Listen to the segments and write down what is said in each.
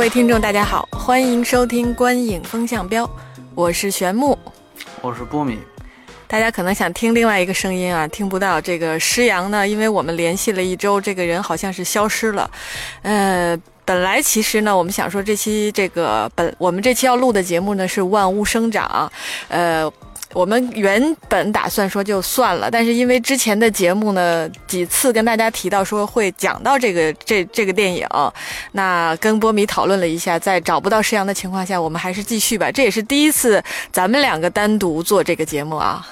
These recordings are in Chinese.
位听众，大家好，欢迎收听《观影风向标》，我是玄木。我是波米，大家可能想听另外一个声音啊，听不到这个施阳呢，因为我们联系了一周，这个人好像是消失了。呃，本来其实呢，我们想说这期这个本我们这期要录的节目呢是万物生长，呃。我们原本打算说就算了，但是因为之前的节目呢，几次跟大家提到说会讲到这个这这个电影，那跟波米讨论了一下，在找不到施阳的情况下，我们还是继续吧。这也是第一次咱们两个单独做这个节目啊。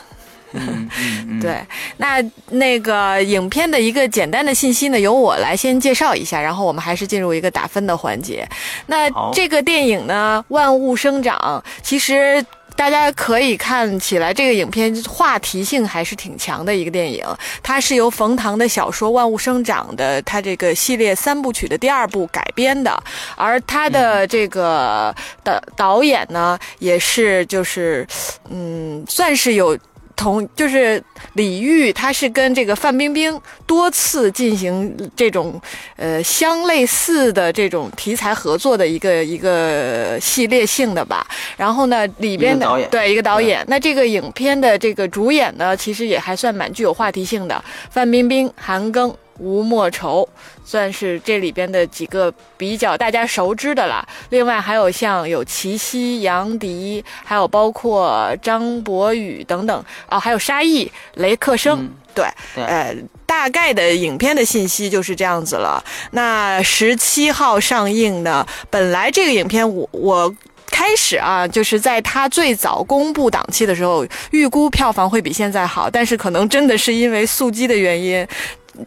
嗯嗯嗯，对，那那个影片的一个简单的信息呢，由我来先介绍一下，然后我们还是进入一个打分的环节。那这个电影呢，《万物生长》，其实。大家可以看起来，这个影片话题性还是挺强的一个电影。它是由冯唐的小说《万物生长》的它这个系列三部曲的第二部改编的，而它的这个导导演呢，也是就是嗯，算是有。同就是李玉，他是跟这个范冰冰多次进行这种呃相类似的这种题材合作的一个一个系列性的吧。然后呢，里边的对一个导演，那这个影片的这个主演呢，其实也还算蛮具有话题性的，范冰冰、韩庚。吴莫愁算是这里边的几个比较大家熟知的啦。另外还有像有齐溪、杨迪，还有包括张博宇等等啊，还有沙溢、雷克生。嗯对，对呃，大概的影片的信息就是这样子了。那十七号上映呢，本来这个影片我我。开始啊，就是在它最早公布档期的时候，预估票房会比现在好，但是可能真的是因为速激的原因，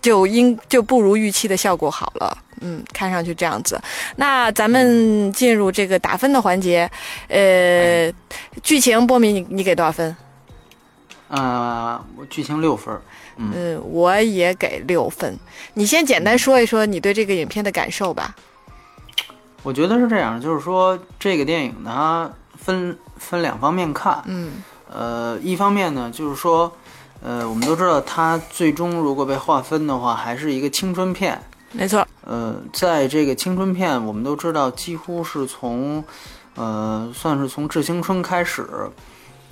就应就不如预期的效果好了。嗯，看上去这样子。那咱们进入这个打分的环节，呃，剧情波米，你你给多少分？呃，我剧情六分，嗯，嗯，我也给六分。你先简单说一说你对这个影片的感受吧。我觉得是这样，就是说这个电影呢分分两方面看，嗯呃，一方面呢就是说，呃，我们都知道它最终如果被划分的话，还是一个青春片，没错，呃，在这个青春片，我们都知道几乎是从，呃，算是从致青春开始，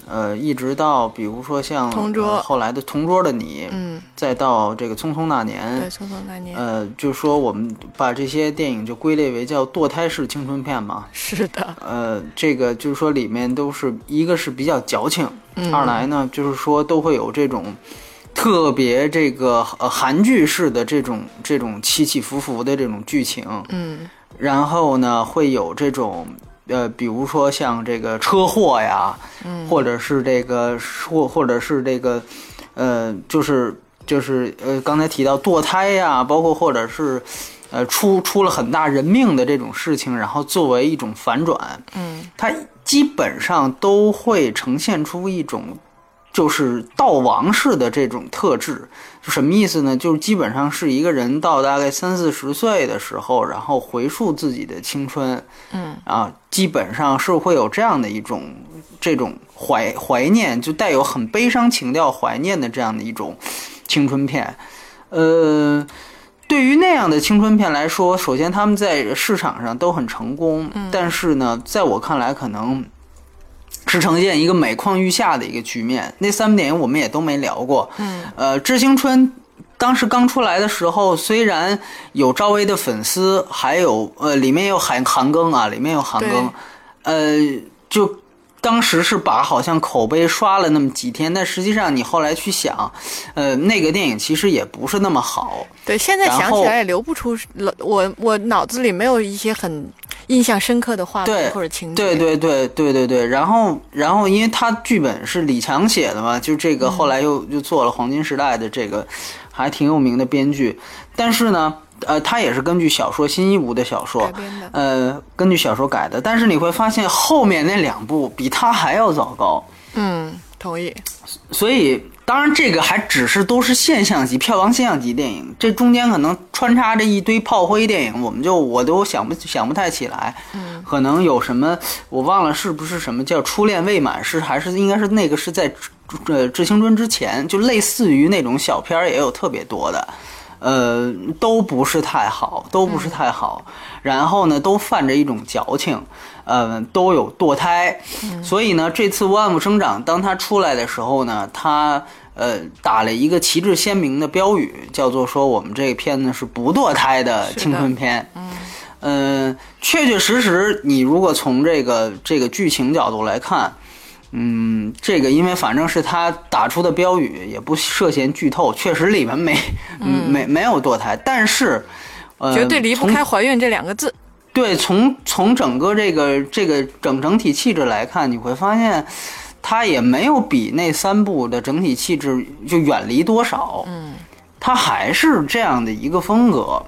呃，一直到比如说像同桌呃后来的同桌的你，嗯，再到这个匆匆那年，对，匆匆那年，呃，就说我们把这些电影就归类为叫堕胎式青春片嘛。是的，呃，这个就是说里面都是一个是比较矫情，嗯二来呢就是说都会有这种特别这个呃韩剧式的这种这种起起伏伏的这种剧情，嗯然后呢会有这种呃，比如说像这个车祸呀，嗯，或者是这个或或者是这个，呃，就是就是呃，刚才提到堕胎呀，包括或者是呃出出了很大人命的这种事情，然后作为一种反转，嗯。它基本上都会呈现出一种就是悼亡式的这种特质。就什么意思呢？就是基本上是一个人到大概三四十岁的时候，然后回溯自己的青春，嗯啊，基本上是会有这样的一种这种怀怀念，就带有很悲伤情调怀念的这样的一种青春片。呃，对于那样的青春片来说，首先他们在市场上都很成功，但是呢，在我看来，可能是呈现一个每况愈下的一个局面。那三部电影我们也都没聊过，嗯呃，《致青春》当时刚出来的时候，虽然有赵薇的粉丝，还有呃，里面有韩韩庚啊，里面有韩庚，呃，就当时是把好像口碑刷了那么几天，但实际上你后来去想，呃，那个电影其实也不是那么好。对，现在想起来也留不出，我我脑子里没有一些很印象深刻的画面或者情节。对对对对对对，然后然后因为他剧本是李强写的嘛，就这个后来又又做了黄金时代的这个还挺有名的编剧，但是呢，呃，它也是根据小说新一屋的小说呃，根据小说改的。但是你会发现后面那两部比它还要糟糕。嗯，同意。所以，当然这个还只是都是现象级票房现象级电影，这中间可能穿插着一堆炮灰电影，我们就我都想不想不太起来。嗯，可能有什么我忘了是不是什么叫《初恋未满》，是还是应该是那个是在呃《致青春》之前，就类似于那种小片儿也有特别多的。呃，都不是太好，都不是太好。然后呢，都泛着一种矫情，呃，都有堕胎。所以呢，这次万物生长当它出来的时候呢，它呃打了一个旗帜鲜明的标语，叫做说我们这个片子是不堕胎的青春片。嗯。呃，确确实实，你如果从这个这个剧情角度来看。嗯，这个因为反正是他打出的标语，也不涉嫌剧透，确实里面没没没有堕胎，但是呃，绝对离不开怀孕这两个字。对，从从整个这个这个整整体气质来看，你会发现他也没有比那三部的整体气质就远离多少。嗯，他还是这样的一个风格，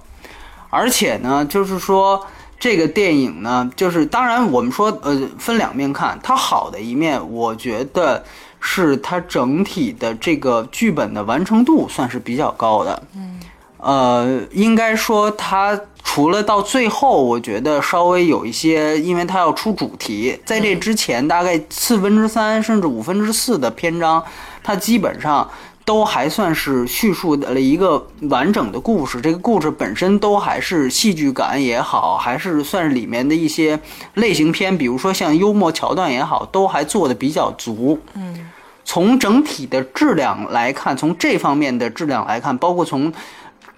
而且呢，就是说。这个电影呢，就是当然我们说，呃，分两面看，它好的一面，我觉得是它整体的这个剧本的完成度算是比较高的。嗯，呃，应该说它除了到最后，我觉得稍微有一些，因为它要出主题，在这之前大概四分之三甚至五分之四的篇章，它基本上。都还算是叙述了一个完整的故事，这个故事本身都还是戏剧感也好，还是算是里面的一些类型片，比如说像幽默桥段也好，都还做的比较足。嗯，从整体的质量来看，从这方面的质量来看，包括从。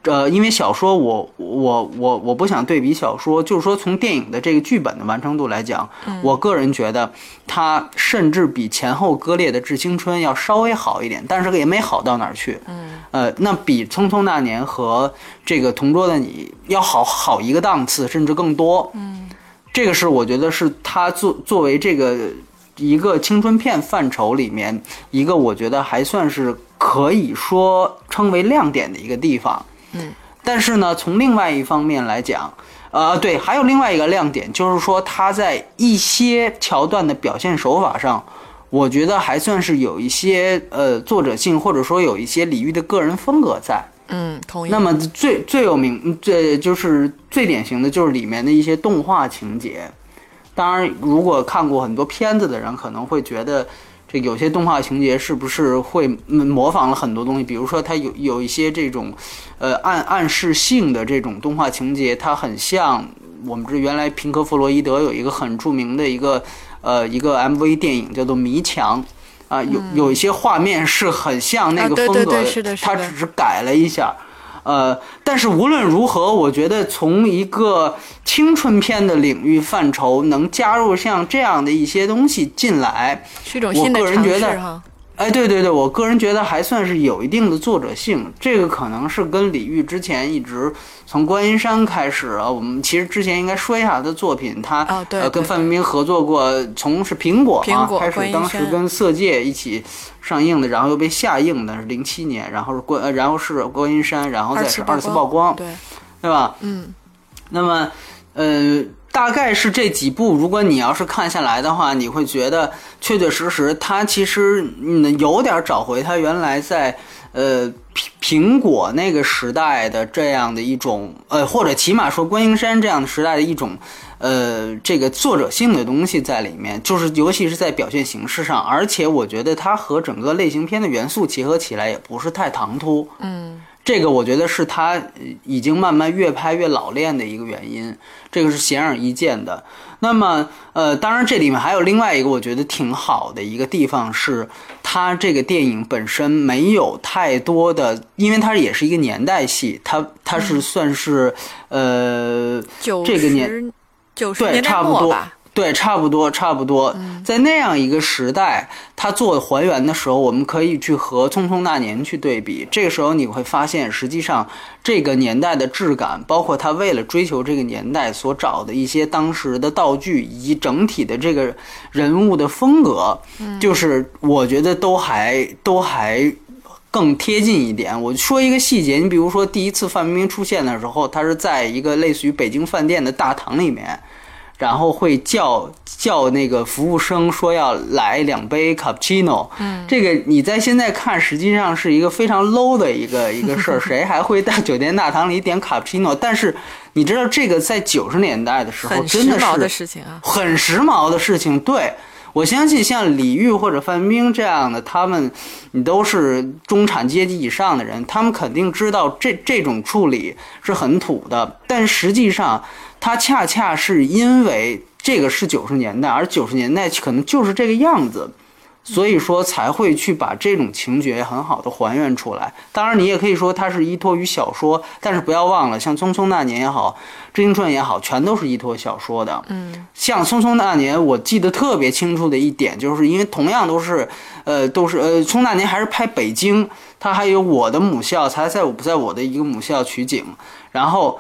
呃，因为小说我我我我不想对比小说，就是说从电影的这个剧本的完成度来讲，我个人觉得它甚至比前后割裂的《致青春》要稍微好一点，但是也没好到哪儿去。嗯，呃，那比《匆匆那年》和这个《同桌的你》要好好一个档次，甚至更多。嗯，这个是我觉得是它作作为这个一个青春片范畴里面一个我觉得还算是可以说称为亮点的一个地方。嗯，但是呢，从另外一方面来讲，呃，对，还有另外一个亮点，就是说他在一些桥段的表现手法上，我觉得还算是有一些呃作者性，或者说有一些李煜的个人风格在。嗯，同意。那么最最有名，最就是最典型的就是里面的一些动画情节。当然，如果看过很多片子的人，可能会觉得。这有些动画情节是不是会模仿了很多东西？比如说，它有有一些这种，呃，暗暗示性的这种动画情节，它很像我们这原来平克·弗洛伊德有一个很著名的一个，呃，一个 MV 电影叫做《迷墙》，啊，有有一些画面是很像那个风格的，它只是改了一下。呃，但是无论如何，我觉得从一个青春片的领域范畴，能加入像这样的一些东西进来，我个人觉得。哎，对对对，我个人觉得还算是有一定的作者性。这个可能是跟李玉之前一直从观音山开始啊。我们其实之前应该说一下他的作品，他呃跟范冰冰合作过，从是苹果啊开始，当时跟色戒一起上映的，然后又被下映的是零七年，然后是观，然后是观音山，然后再是二次曝光，对对吧？嗯，那么呃。大概是这几部，如果你要是看下来的话，你会觉得确确实实，它其实嗯有点找回它原来在呃苹苹果那个时代的这样的一种呃，或者起码说观音山这样的时代的一种呃这个作者性的东西在里面，就是尤其是在表现形式上，而且我觉得它和整个类型片的元素结合起来也不是太唐突，嗯。这个我觉得是他已经慢慢越拍越老练的一个原因，这个是显而易见的。那么，呃，当然这里面还有另外一个我觉得挺好的一个地方是，它这个电影本身没有太多的，因为它也是一个年代戏，它它是算是呃这个年九十年代末吧。对，差不多，差不多，在那样一个时代，他做还原的时候，我们可以去和《匆匆那年》去对比。这个时候你会发现，实际上这个年代的质感，包括他为了追求这个年代所找的一些当时的道具，以及整体的这个人物的风格，就是我觉得都还都还更贴近一点。我说一个细节，你比如说第一次范冰冰出现的时候，她是在一个类似于北京饭店的大堂里面。然后会叫叫那个服务生说要来两杯卡布奇诺，嗯，这个你在现在看实际上是一个非常 low 的一个 一个事儿，谁还会在酒店大堂里点 cappuccino？？但是你知道这个在九十年代的时候真的是的事情啊，很时髦的事情。对我相信像李玉或者范冰冰这样的，他们你都是中产阶级以上的人，他们肯定知道这这种处理是很土的，但实际上。它恰恰是因为这个是九十年代，而九十年代可能就是这个样子，所以说才会去把这种情节很好的还原出来。当然，你也可以说它是依托于小说，但是不要忘了，像《匆匆那年》也好，《致青春》也好，全都是依托小说的。嗯，像《匆匆那年》，我记得特别清楚的一点，就是因为同样都是，呃，都是呃，《匆那年》还是拍北京，它还有我的母校，才在我不在我的一个母校取景，然后。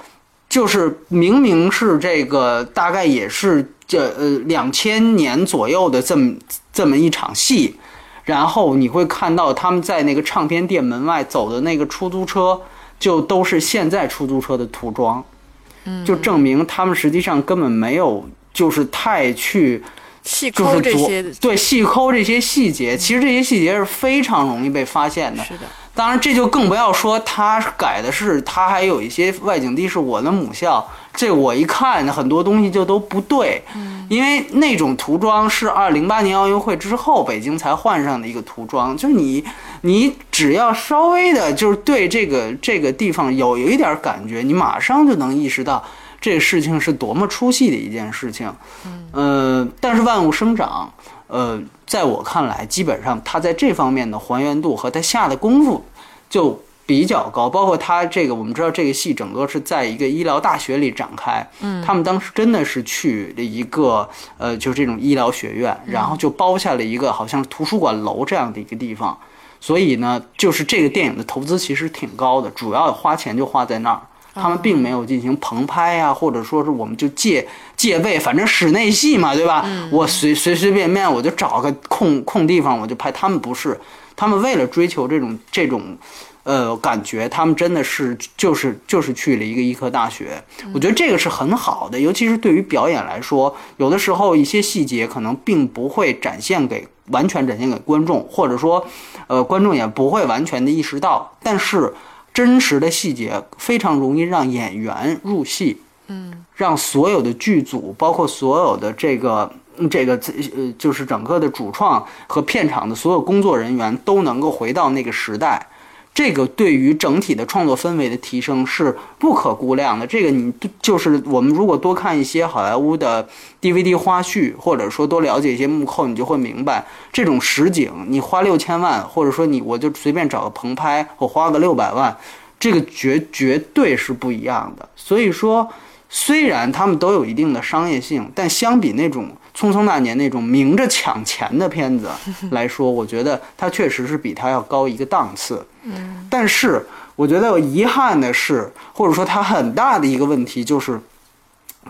就是明明是这个，大概也是这呃两千年左右的这么这么一场戏，然后你会看到他们在那个唱片店门外走的那个出租车，就都是现在出租车的涂装，嗯，就证明他们实际上根本没有就是太去细抠这些，对细抠这些细节，其实这些细节是非常容易被发现的，是的。当然，这就更不要说他改的是，他还有一些外景地是我的母校，这我一看很多东西就都不对，因为那种涂装是二零八年奥运会之后北京才换上的一个涂装，就是你你只要稍微的，就是对这个这个地方有有一点感觉，你马上就能意识到这个事情是多么出戏的一件事情，嗯，但是万物生长。呃，在我看来，基本上他在这方面的还原度和他下的功夫就比较高。包括他这个，我们知道这个戏整个是在一个医疗大学里展开。嗯，他们当时真的是去了一个呃，就是这种医疗学院，然后就包下了一个好像是图书馆楼这样的一个地方。所以呢，就是这个电影的投资其实挺高的，主要花钱就花在那儿。他们并没有进行棚拍呀，或者说是我们就借借位，反正室内戏嘛，对吧？我随随随便便我就找个空空地方我就拍。他们不是，他们为了追求这种这种，呃，感觉，他们真的是就是就是去了一个医科大学。我觉得这个是很好的，尤其是对于表演来说，有的时候一些细节可能并不会展现给完全展现给观众，或者说，呃，观众也不会完全的意识到，但是。真实的细节非常容易让演员入戏，嗯，让所有的剧组，包括所有的这个这个呃，就是整个的主创和片场的所有工作人员都能够回到那个时代。这个对于整体的创作氛围的提升是不可估量的。这个你就是我们如果多看一些好莱坞的 DVD 花絮，或者说多了解一些幕后，你就会明白，这种实景你花六千万，或者说你我就随便找个棚拍，我花个六百万，这个绝绝对是不一样的。所以说，虽然他们都有一定的商业性，但相比那种。匆匆那年那种明着抢钱的片子 来说，我觉得它确实是比它要高一个档次。嗯，但是我觉得遗憾的是，或者说它很大的一个问题就是，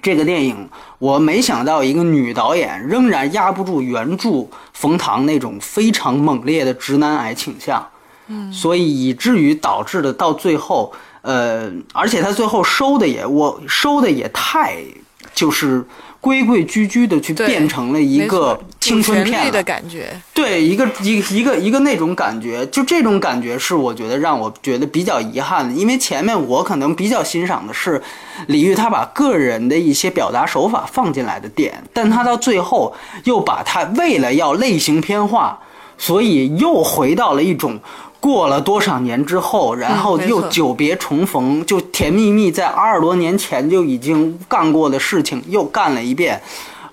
这个电影我没想到一个女导演仍然压不住原著冯唐那种非常猛烈的直男癌倾向。嗯，所以以至于导致的到最后，呃，而且他最后收的也我收的也太就是。规规矩矩的去变成了一个青春片的感觉，对，一个一一个一个那种感觉，就这种感觉是我觉得让我觉得比较遗憾的，因为前面我可能比较欣赏的是李玉他把个人的一些表达手法放进来的点，但他到最后又把他为了要类型片化，所以又回到了一种。过了多少年之后，然后又久别重逢，就甜蜜蜜在二十多年前就已经干过的事情又干了一遍，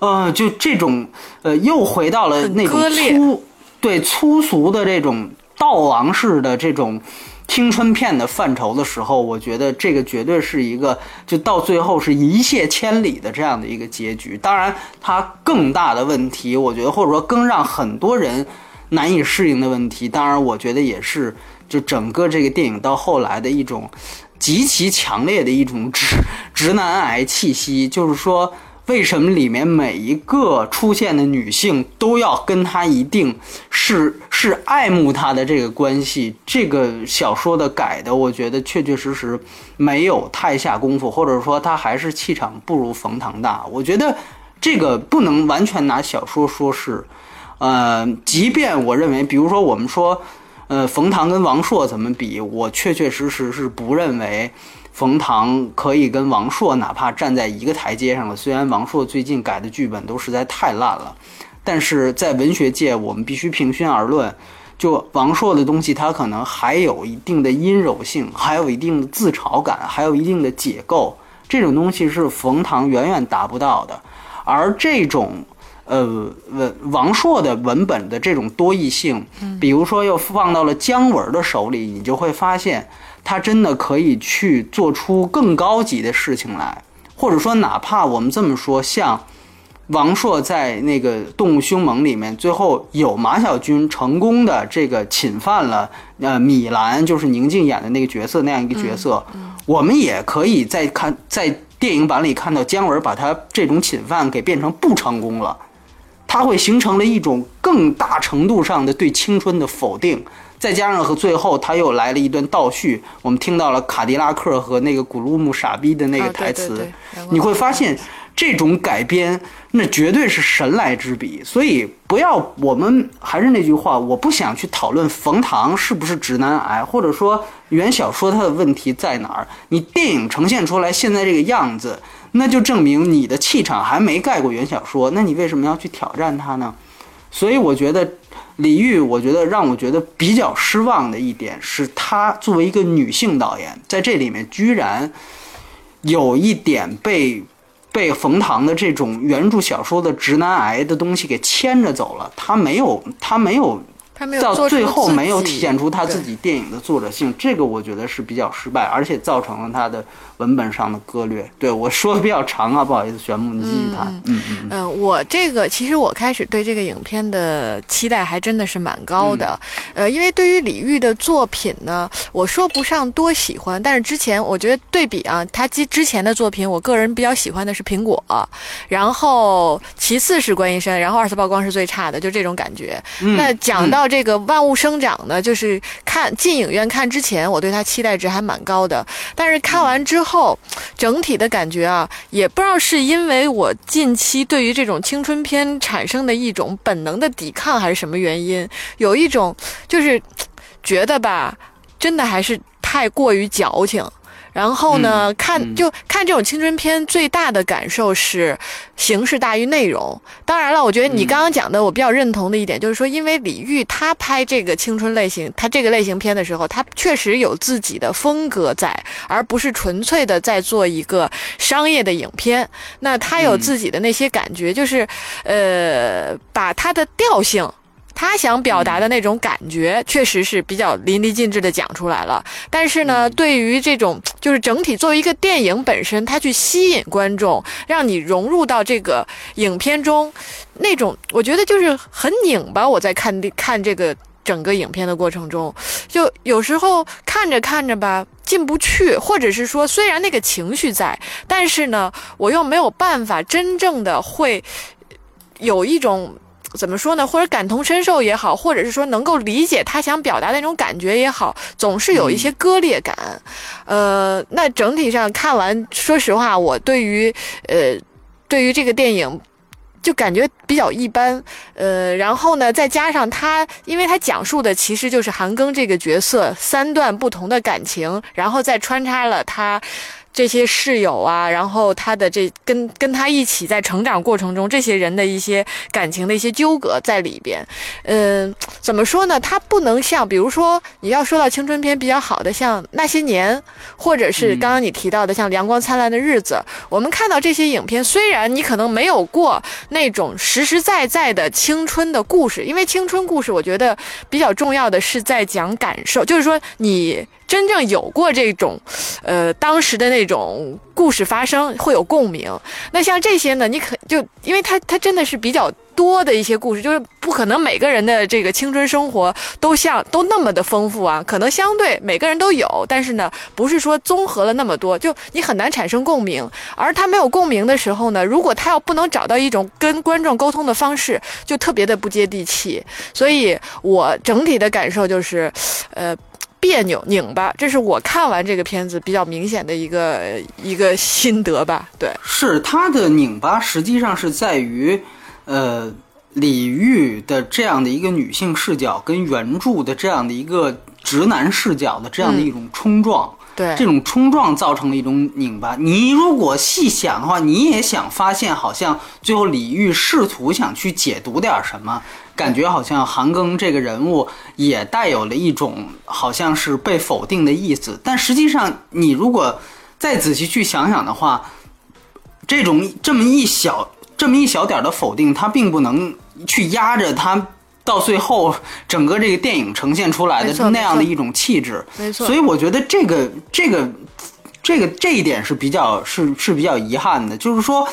呃，就这种呃，又回到了那种粗对粗俗的这种道亡式的这种青春片的范畴的时候，我觉得这个绝对是一个就到最后是一泻千里的这样的一个结局。当然，它更大的问题，我觉得或者说更让很多人。难以适应的问题，当然，我觉得也是，就整个这个电影到后来的一种极其强烈的一种直直男癌气息。就是说，为什么里面每一个出现的女性都要跟他一定是 是爱慕他的这个关系？这个小说的改的，我觉得确确实实没有太下功夫，或者说他还是气场不如冯唐大。我觉得这个不能完全拿小说说事。呃，即便我认为，比如说我们说，呃，冯唐跟王朔怎么比，我确确实实是不认为。冯唐可以跟王朔哪怕站在一个台阶上了，虽然王朔最近改的剧本都实在太烂了，但是在文学界我们必须平心而论，就王朔的东西，它可能还有一定的阴柔性，还有一定的自嘲感，还有一定的解构，这种东西是冯唐远远达不到的。而这种，呃，文王朔的文本的这种多义性，比如说又放到了姜文的手里，你就会发现。他真的可以去做出更高级的事情来，或者说，哪怕我们这么说，像王朔在那个《动物凶猛》里面，最后有马小军成功的这个侵犯了呃米兰，就是宁静演的那个角色那样一个角色，我们也可以在看在电影版里看到姜文把他这种侵犯给变成不成功了，他会形成了一种更大程度上的对青春的否定。再加上和最后他又来了一段倒叙，我们听到了卡迪拉克和那个古鲁姆傻逼的那个台词，你会发现这种改编那绝对是神来之笔。所以不要，我们还是那句话，我不想去讨论冯唐是不是直男癌，或者说原小说它的问题在哪儿。你电影呈现出来现在这个样子，那就证明你的气场还没盖过原小说，那你为什么要去挑战它呢？所以我觉得。李玉，我觉得让我觉得比较失望的一点是，她作为一个女性导演，在这里面居然有一点被被冯唐的这种原著小说的直男癌的东西给牵着走了。她没有，她没有。到最后没有体现出他自己电影的作者性，这个我觉得是比较失败，而且造成了他的文本上的割裂。对我说的比较长啊，不好意思，玄木，你继续谈。嗯嗯嗯。我这个其实我开始对这个影片的期待还真的是蛮高的，呃，因为对于李玉的作品呢，我说不上多喜欢，但是之前我觉得对比啊，他之之前的作品，我个人比较喜欢的是《苹果》，然后其次是《观音山》，然后《二次曝光》是最差的，就这种感觉。那讲到。这个万物生长呢，就是看进影院看之前，我对它期待值还蛮高的。但是看完之后，整体的感觉啊，也不知道是因为我近期对于这种青春片产生的一种本能的抵抗，还是什么原因，有一种就是觉得吧，真的还是太过于矫情。然后呢，看就看这种青春片，最大的感受是形式大于内容。当然了，我觉得你刚刚讲的，我比较认同的一点就是说，因为李玉他拍这个青春类型，他这个类型片的时候，他确实有自己的风格在，而不是纯粹的在做一个商业的影片。那他有自己的那些感觉，就是呃，把他的调性。他想表达的那种感觉，确实是比较淋漓尽致的讲出来了。但是呢，对于这种就是整体作为一个电影本身，它去吸引观众，让你融入到这个影片中，那种我觉得就是很拧巴。我在看看这个整个影片的过程中，就有时候看着看着吧进不去，或者是说虽然那个情绪在，但是呢，我又没有办法真正的会有一种。怎么说呢？或者感同身受也好，或者是说能够理解他想表达那种感觉也好，总是有一些割裂感。呃，那整体上看完，说实话，我对于呃，对于这个电影就感觉比较一般。呃，然后呢，再加上他，因为他讲述的其实就是韩庚这个角色三段不同的感情，然后再穿插了他。这些室友啊，然后他的这跟跟他一起在成长过程中，这些人的一些感情的一些纠葛在里边，嗯，怎么说呢？他不能像，比如说你要说到青春片比较好的，像那些年，或者是刚刚你提到的像《阳光灿烂的日子》，我们看到这些影片，虽然你可能没有过那种实实在在的青春的故事，因为青春故事，我觉得比较重要的是在讲感受，就是说你。真正有过这种，呃，当时的那种故事发生会有共鸣。那像这些呢，你可就因为它它真的是比较。多的一些故事，就是不可能每个人的这个青春生活都像都那么的丰富啊，可能相对每个人都有，但是呢，不是说综合了那么多，就你很难产生共鸣。而他没有共鸣的时候呢，如果他要不能找到一种跟观众沟通的方式，就特别的不接地气。所以我整体的感受就是，呃。别扭、拧巴，这是我看完这个片子比较明显的一个一个心得吧。对，是他的拧巴，实际上是在于，呃，李玉的这样的一个女性视角跟原著的这样的一个直男视角的这样的一种冲撞。对，这种冲撞造成了一种拧巴。你如果细想的话，你也想发现，好像最后李玉试图想去解读点什么。感觉好像韩庚这个人物也带有了一种好像是被否定的意思，但实际上你如果再仔细去想想的话，这种这么一小这么一小点的否定，它并不能去压着他到最后整个这个电影呈现出来的那样的一种气质。没错，所以我觉得这个这个这个这一点是比较是是比较遗憾的，就是说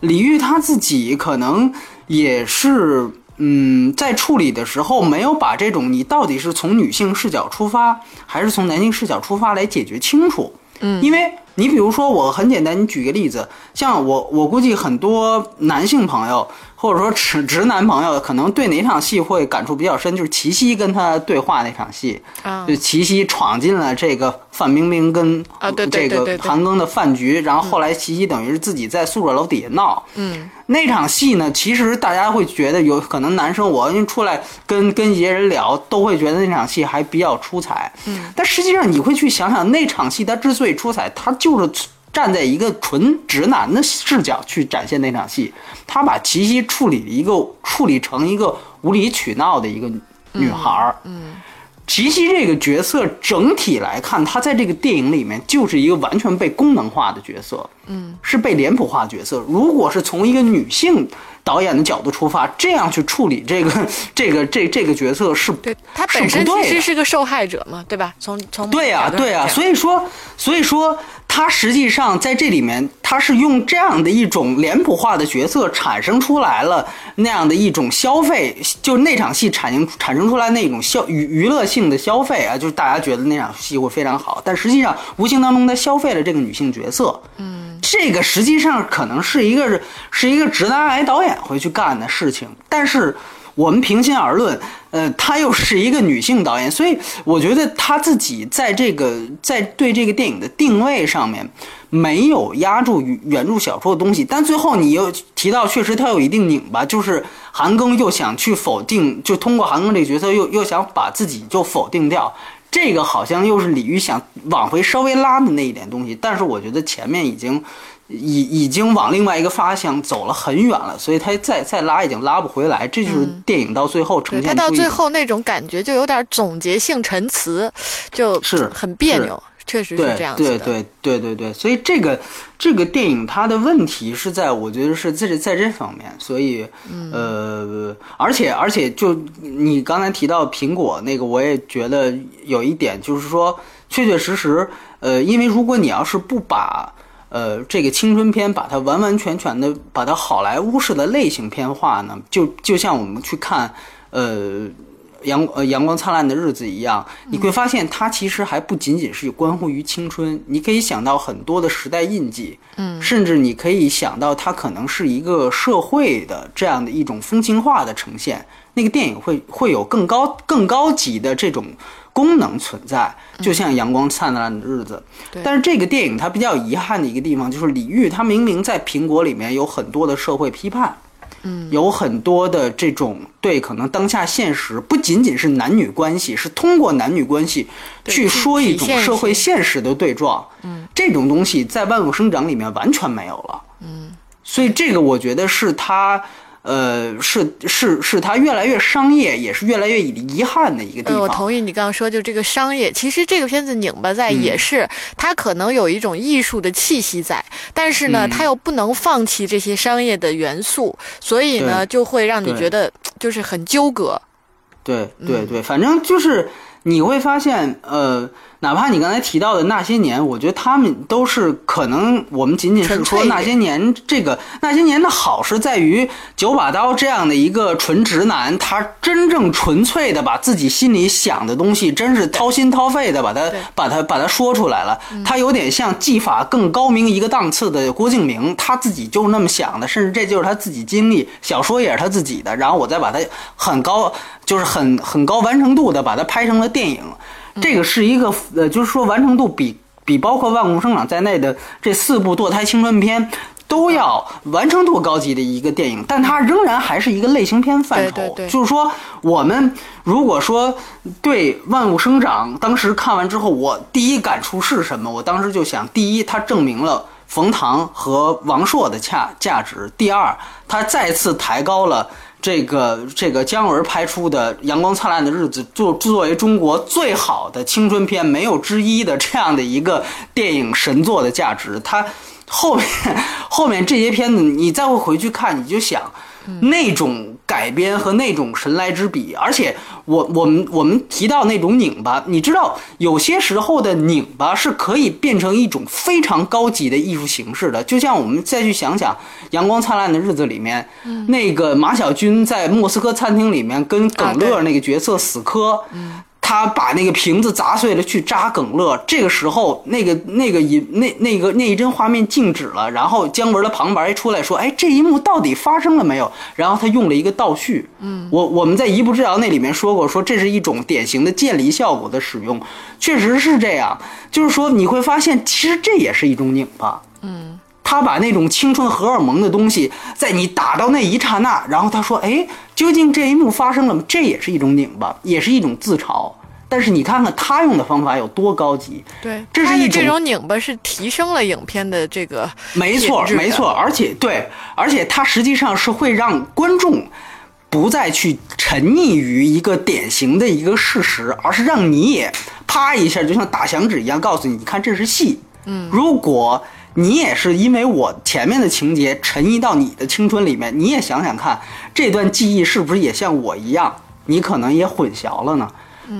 李玉他自己可能也是。嗯，在处理的时候没有把这种你到底是从女性视角出发，还是从男性视角出发来解决清楚。嗯，因为你比如说，我很简单，你举个例子，像我，我估计很多男性朋友。或者说直直男朋友可能对哪场戏会感触比较深，就是齐溪跟他对话那场戏，就齐溪闯进了这个范冰冰跟这个韩庚的饭局，然后后来齐溪等于是自己在宿舍楼底下闹。嗯，那场戏呢，其实大家会觉得有可能男生我因为出来跟跟一些人聊，都会觉得那场戏还比较出彩。嗯，但实际上你会去想想，那场戏它之所以出彩，它就是。站在一个纯直男的视角去展现那场戏，他把齐溪处理一个处理成一个无理取闹的一个女孩儿。嗯，齐溪这个角色整体来看，他在这个电影里面就是一个完全被功能化的角色。嗯，是被脸谱化角色。如果是从一个女性。导演的角度出发，这样去处理这个这个这这个角色是，对他本身其实是个受害者嘛，对吧？从从对呀对呀，所以说所以说他实际上在这里面，他是用这样的一种脸谱化的角色产生出来了那样的一种消费，就那场戏产生产生出来那种消娱娱乐性的消费啊，就是大家觉得那场戏会非常好，但实际上无形当中他消费了这个女性角色，嗯。这个实际上可能是一个是一个直男癌导演会去干的事情，但是我们平心而论，呃，他又是一个女性导演，所以我觉得他自己在这个在对这个电影的定位上面没有压住原著小说的东西。但最后你又提到，确实他有一定拧巴，就是韩庚又想去否定，就通过韩庚这个角色又又想把自己就否定掉。这个好像又是李玉想往回稍微拉的那一点东西，但是我觉得前面已经已已经往另外一个方向走了很远了，所以他再再拉已经拉不回来。这就是电影到最后呈现出他到最后那种感觉就有点总结性陈词，就是很别扭。确实是这样子的，对对对对对，所以这个这个电影它的问题是在，我觉得是在在这方面，所以呃，而且而且就你刚才提到苹果那个，我也觉得有一点就是说，确确实实，呃，因为如果你要是不把呃这个青春片把它完完全全的把它好莱坞式的类型片化呢，就就像我们去看呃。阳呃阳光灿烂的日子一样，你会发现它其实还不仅仅是关乎于青春，你可以想到很多的时代印记，嗯，甚至你可以想到它可能是一个社会的这样的一种风情化的呈现。那个电影会会有更高更高级的这种功能存在，就像阳光灿烂的日子。但是这个电影它比较遗憾的一个地方就是李玉，他明明在苹果里面有很多的社会批判。嗯，有很多的这种对可能当下现实不仅仅是男女关系，是通过男女关系去说一种社会现实的对撞。嗯，这种东西在万物生长里面完全没有了。嗯，所以这个我觉得是他。呃，是是是，它越来越商业，也是越来越遗憾的一个地方。我同意你刚刚说，就这个商业，其实这个片子拧巴在也是它可能有一种艺术的气息在，但是呢，它又不能放弃这些商业的元素，所以呢，就会让你觉得就是很纠葛。对对对，反正就是你会发现，呃。哪怕你刚才提到的那些年，我觉得他们都是可能，我们仅仅是说那些年这个那些年的好是在于九把刀这样的一个纯直男，他真正纯粹的把自己心里想的东西，真是掏心掏肺的把它把它把它说出来了。他有点像技法更高明一个档次的郭敬明，他自己就是那么想的，甚至这就是他自己经历，小说也是他自己的，然后我再把它很高，就是很很高完成度的把它拍成了电影。这个是一个呃，就是说完成度比比包括《万物生长》在内的这四部堕胎青春片。都要完成度高级的一个电影，但它仍然还是一个类型片范畴。对对对就是说，我们如果说对《万物生长》当时看完之后，我第一感触是什么？我当时就想，第一，它证明了冯唐和王朔的价价值；第二，它再次抬高了。这个这个姜文拍出的《阳光灿烂的日子》作作为中国最好的青春片没有之一的这样的一个电影神作的价值，它后面 后面这些片子你再会回去看，你就想那种改编和那种神来之笔，而且我我们我们提到那种拧巴，你知道有些时候的拧巴是可以变成一种非常高级的艺术形式的，就像我们再去想想《阳光灿烂的日子》里面，那个马小军在莫斯科餐厅里面跟耿乐那个角色死磕，他把那个瓶子砸碎了去扎耿乐，这个时候那个那个一那那个那一帧画面静止了，然后姜文的旁白出来说：“哎，这一幕到底发生了没有？”然后他用了一个倒叙。嗯，我我们在《一步之遥》那里面说过，说这是一种典型的渐离效果的使用，确实是这样。就是说你会发现，其实这也是一种拧巴。嗯。他把那种青春荷尔蒙的东西，在你打到那一刹那，然后他说：“哎，究竟这一幕发生了吗？”这也是一种拧巴，也是一种自嘲。但是你看看他用的方法有多高级，对，这是一种它的这种拧巴是提升了影片的这个没错没错，而且对，而且它实际上是会让观众不再去沉溺于一个典型的一个事实，而是让你也啪一下，就像打响指一样，告诉你，你看这是戏。嗯，如果你也是因为我前面的情节沉溺到你的青春里面，你也想想看，这段记忆是不是也像我一样，你可能也混淆了呢？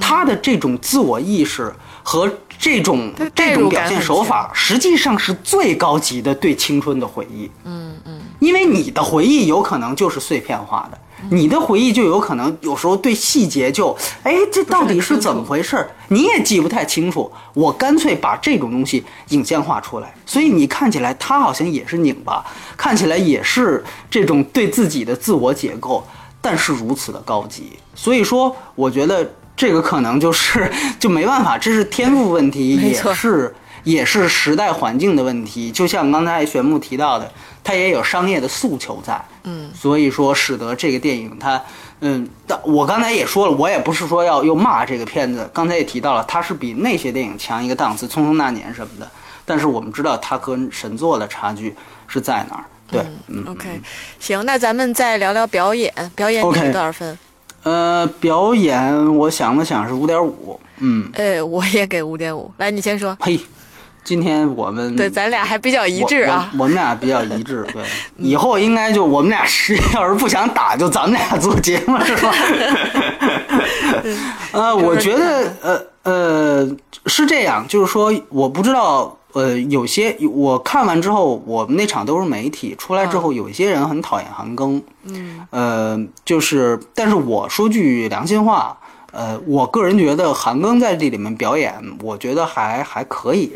他的这种自我意识和这种这种表现手法，实际上是最高级的对青春的回忆。嗯嗯，因为你的回忆有可能就是碎片化的，你的回忆就有可能有时候对细节就，哎，这到底是怎么回事儿？你也记不太清楚。我干脆把这种东西影像化出来，所以你看起来它好像也是拧巴，看起来也是这种对自己的自我解构，但是如此的高级。所以说，我觉得这个可能就是就没办法，这是天赋问题，也是也是时代环境的问题。就像刚才玄牧提到的，它也有商业的诉求在，嗯，所以说使得这个电影它，嗯，但我刚才也说了，我也不是说要又骂这个片子，刚才也提到了，它是比那些电影强一个档次，《匆匆那年》什么的。但是我们知道它跟神作的差距是在哪儿，对，嗯 OK，行，那咱们再聊聊表演，表演给多少分？呃，表演我想了想是五点五，嗯，哎，我也给五点五。来，你先说。嘿，今天我们对，咱俩还比较一致啊。我我我们俩比较一致，对，以后应该就我们俩是要是不想打，就咱们俩做节目是吧？呃，我觉得呃呃是这样，就是说我不知道。呃，有些我看完之后，我们那场都是媒体出来之后，有一些人很讨厌韩庚，嗯，呃，就是，但是我说句良心话，呃，我个人觉得韩庚在这里面表演，我觉得还还可以，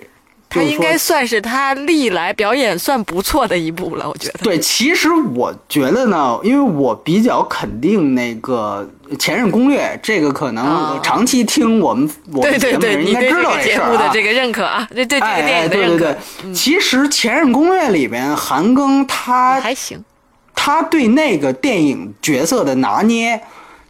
他应该算是他历来表演算不错的一部了，我觉得。对，其实我觉得呢，因为我比较肯定那个《前任攻略》，这个可能哦长期听我们我对们节对对，你目的人应该知道事儿啊。目的这个认可啊，对对这个哎哎，电影的认可对对对，其实《前任攻略》里边，韩庚他还行。他对那个电影角色的拿捏，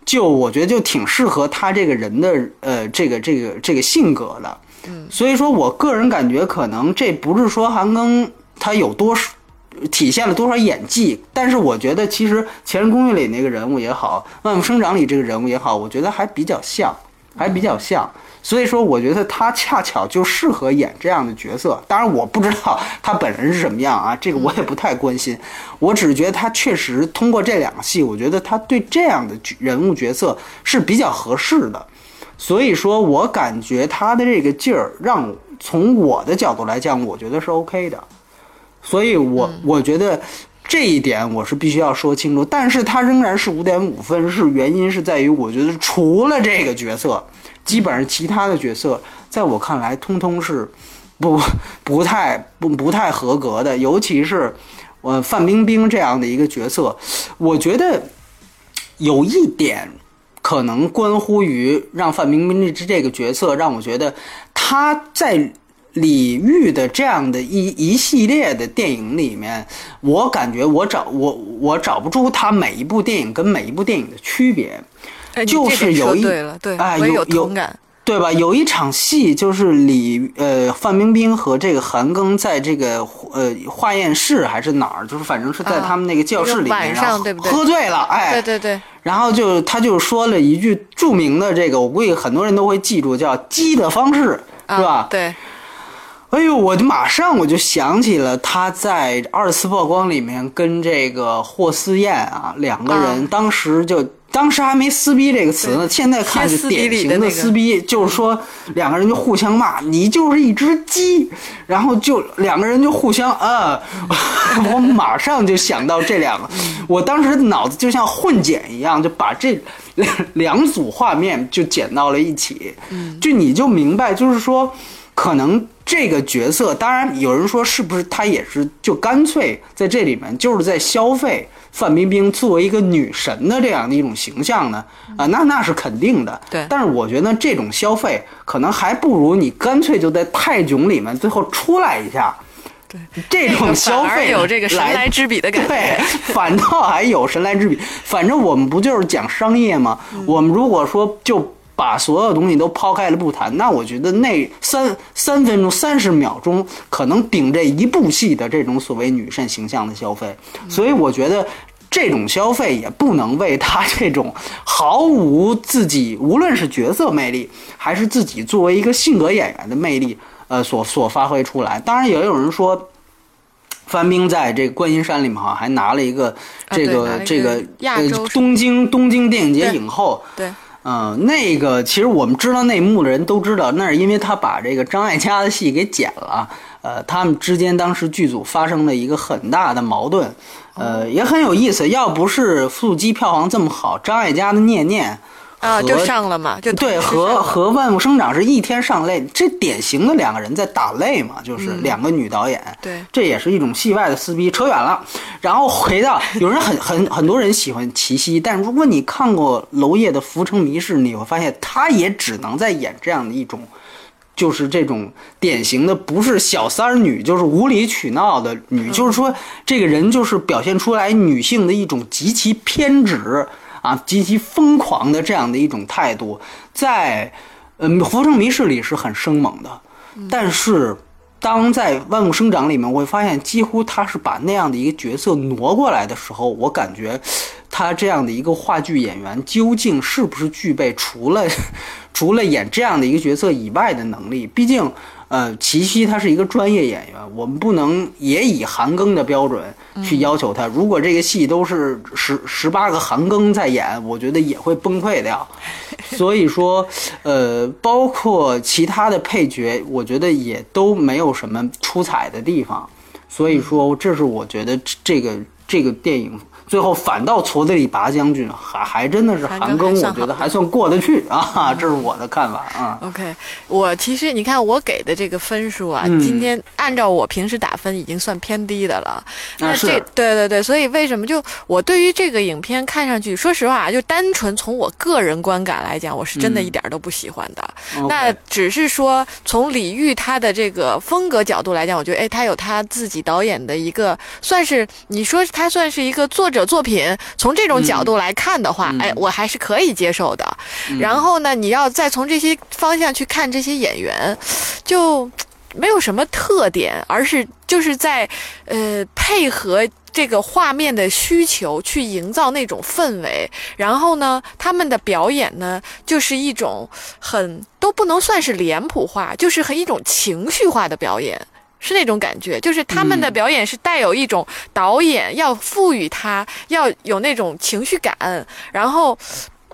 就我觉得就挺适合他这个人的呃这个这个这个性格的。嗯，所以说我个人感觉，可能这不是说韩庚他有多体现了多少演技，但是我觉得其实《前任攻略》里那个人物也好，《万物生长》里这个人物也好，我觉得还比较像，还比较像。所以说，我觉得他恰巧就适合演这样的角色。当然，我不知道他本人是什么样啊，这个我也不太关心。我只是觉得他确实通过这两个戏，我觉得他对这样的人物角色是比较合适的。所以说我感觉他的这个劲儿，让从我的角度来讲，我觉得是 OK 的。所以我我觉得这一点我是必须要说清楚。但是他仍然是五点五分，是原因是在于我觉得除了这个角色，基本上其他的角色在我看来通通是不 不太不不太合格的，尤其是我范冰冰这样的一个角色，我觉得有一点。可能关乎于让范冰冰这这个角色，让我觉得她在李玉的这样的一一系列的电影里面，我感觉我找我我找不出她每一部电影跟每一部电影的区别，就是有一对了对，哎有有感。对吧？有一场戏就是李呃范冰冰和这个韩庚在这个呃化验室还是哪儿，就是反正是在他们那个教室里面，然后喝醉了，哎，对对对，然后就他就说了一句著名的这个，我估计很多人都会记住，叫“鸡的方式”，是吧？对。哎呦，我就马上我就想起了他在二次曝光里面跟这个霍思燕啊两个人，当时就。当时还没撕逼这个词呢，现在看是典型的撕逼，就是说两个人就互相骂，你就是一只鸡，然后就两个人就互相啊，我马上就想到这两个，我当时脑子就像混剪一样，就把这两组画面就剪到了一起，就你就明白，就是说可能这个角色，当然有人说是不是他也是就干脆在这里面就是在消费。范冰冰作为一个女神的这样的一种形象呢，啊，那那是肯定的。对，但是我觉得这种消费可能还不如你干脆就在泰囧里面最后出来一下。对，这种消费有这个神来之笔的感觉。对，反倒还有神来之笔。反正我们不就是讲商业吗？我们如果说就。把所有东西都抛开了不谈，那我觉得那三三分钟三十秒钟可能顶这一部戏的这种所谓女神形象的消费，所以我觉得这种消费也不能为他这种毫无自己无论是角色魅力还是自己作为一个性格演员的魅力，呃，所所发挥出来。当然，也有人说，范冰在这个观音山里面好像还拿了一个这个这个呃东京东京电影节影后。对。嗯，那个其实我们知道内幕的人都知道，那是因为他把这个张艾嘉的戏给剪了。呃，他们之间当时剧组发生了一个很大的矛盾，呃，也很有意思。要不是《速激》票房这么好，张艾嘉的《念念》。啊，就上了嘛，就对，和和万物生长是一天上泪，这典型的两个人在打擂嘛，就是两个女导演，对，这也是一种戏外的撕逼，扯远了。然后回到有人很很很多人喜欢齐溪，但如果你看过娄烨的《浮城谜事》，你会发现他也只能在演这样的一种，就是这种典型的不是小三儿女，就是无理取闹的女，就是说这个人就是表现出来女性的一种极其偏执。啊，极其疯狂的这样的一种态度，在嗯《浮生迷事》里是很生猛的，但是当在《万物生长》里面，我会发现几乎他是把那样的一个角色挪过来的时候，我感觉他这样的一个话剧演员究竟是不是具备除了 除了演这样的一个角色以外的能力？毕竟。呃，齐溪他是一个专业演员，我们不能也以韩庚的标准去要求他。如果这个戏都是十十八个韩庚在演，我觉得也会崩溃掉。所以说，呃，包括其他的配角，我觉得也都没有什么出彩的地方。所以说，这是我觉得这个这个电影。最后反倒矬子里拔将军，还还真的是韩庚，我觉得还算过得去 啊，这是我的看法啊。OK，我其实你看我给的这个分数啊，今天按照我平时打分已经算偏低的了。那这对对对，所以为什么就我对于这个影片看上去，说实话，就单纯从我个人观感来讲，我是真的一点都不喜欢的。那只是说从李玉他的这个风格角度来讲，我觉得哎，他有他自己导演的一个，算是你说他算是一个作者。作品从这种角度来看的话，哎，我还是可以接受的。然后呢，你要再从这些方向去看这些演员，就没有什么特点，而是就是在呃配合这个画面的需求去营造那种氛围。然后呢，他们的表演呢，就是一种很都不能算是脸谱化，就是很一种情绪化的表演。是那种感觉，就是他们的表演是带有一种导演要赋予他要有那种情绪感，然后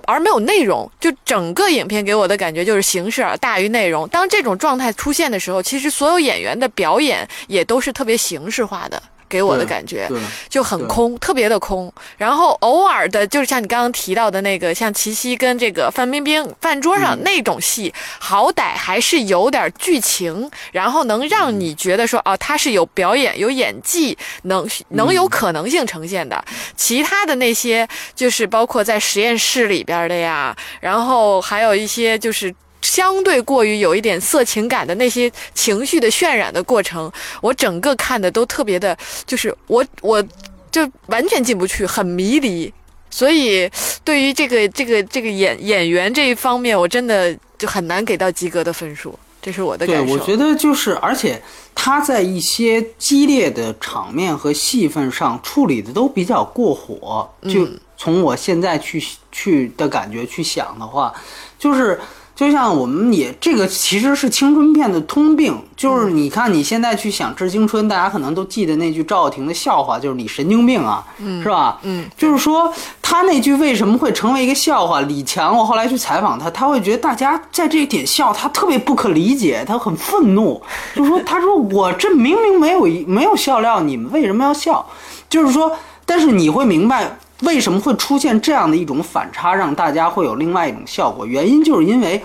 而没有内容。就整个影片给我的感觉就是形式大于内容。当这种状态出现的时候，其实所有演员的表演也都是特别形式化的。给我的感觉就很空，特别的空。然后偶尔的，就是像你刚刚提到的那个，像齐溪跟这个范冰冰饭桌上那种戏，好歹还是有点剧情，然后能让你觉得说，哦，他是有表演、有演技，能能有可能性呈现的。其他的那些，就是包括在实验室里边的呀，然后还有一些就是。相对过于有一点色情感的那些情绪的渲染的过程，我整个看的都特别的，就是我我就完全进不去，很迷离。所以对于这个这个这个演演员这一方面，我真的就很难给到及格的分数。这是我的感受。对，我觉得就是，而且他在一些激烈的场面和戏份上处理的都比较过火。就从我现在去去的感觉去想的话，就是。就像我们也这个其实是青春片的通病，就是你看你现在去想致青春，大家可能都记得那句赵又廷的笑话，就是你神经病啊，是吧？嗯，就是说他那句为什么会成为一个笑话？李强，我后来去采访他，他会觉得大家在这一点笑，他特别不可理解，他很愤怒，就说他说我这明明没有没有笑料，你们为什么要笑？就是说，但是你会明白。为什么会出现这样的一种反差，让大家会有另外一种效果？原因就是因为，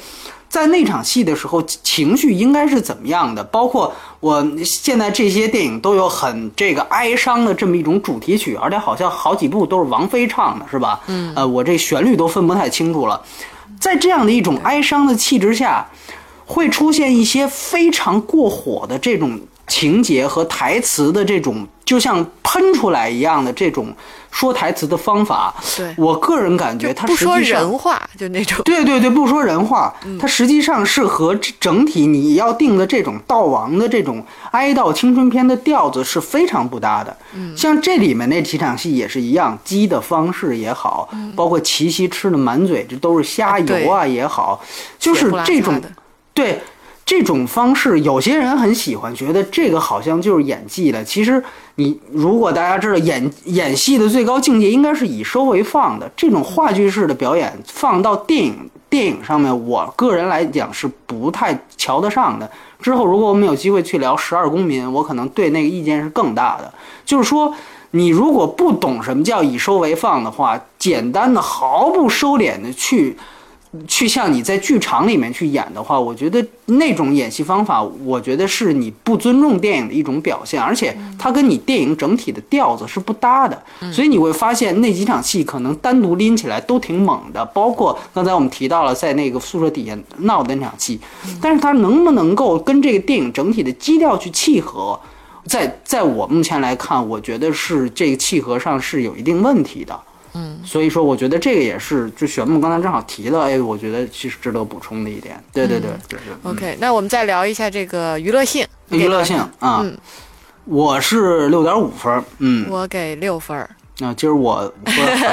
在那场戏的时候，情绪应该是怎么样的？包括我现在这些电影都有很这个哀伤的这么一种主题曲，而且好像好几部都是王菲唱的，是吧？嗯。呃，我这旋律都分不太清楚了。在这样的一种哀伤的气质下，会出现一些非常过火的这种情节和台词的这种，就像喷出来一样的这种。说台词的方法，对我个人感觉，他不说人话，就那种。对对对，不说人话，它实际上是和整体你要定的这种悼亡的这种哀悼青春片的调子是非常不搭的。嗯，像这里面那几场戏也是一样，鸡的方式也好，包括齐溪吃的满嘴这都是虾油啊也好，就是这种，对。这种方式，有些人很喜欢，觉得这个好像就是演技了。其实，你如果大家知道演演戏的最高境界，应该是以收为放的。这种话剧式的表演放到电影电影上面，我个人来讲是不太瞧得上的。之后，如果我们有机会去聊《十二公民》，我可能对那个意见是更大的。就是说，你如果不懂什么叫以收为放的话，简单的毫不收敛的去。去像你在剧场里面去演的话，我觉得那种演戏方法，我觉得是你不尊重电影的一种表现，而且它跟你电影整体的调子是不搭的。所以你会发现那几场戏可能单独拎起来都挺猛的，包括刚才我们提到了在那个宿舍底下闹的那场戏，但是它能不能够跟这个电影整体的基调去契合，在在我目前来看，我觉得是这个契合上是有一定问题的。嗯，所以说，我觉得这个也是，就玄木刚才正好提了，哎，我觉得其实值得补充的一点。对对对对对。OK，那我们再聊一下这个娱乐性。娱乐性啊，我是六点五分，嗯，我给六分。那今儿我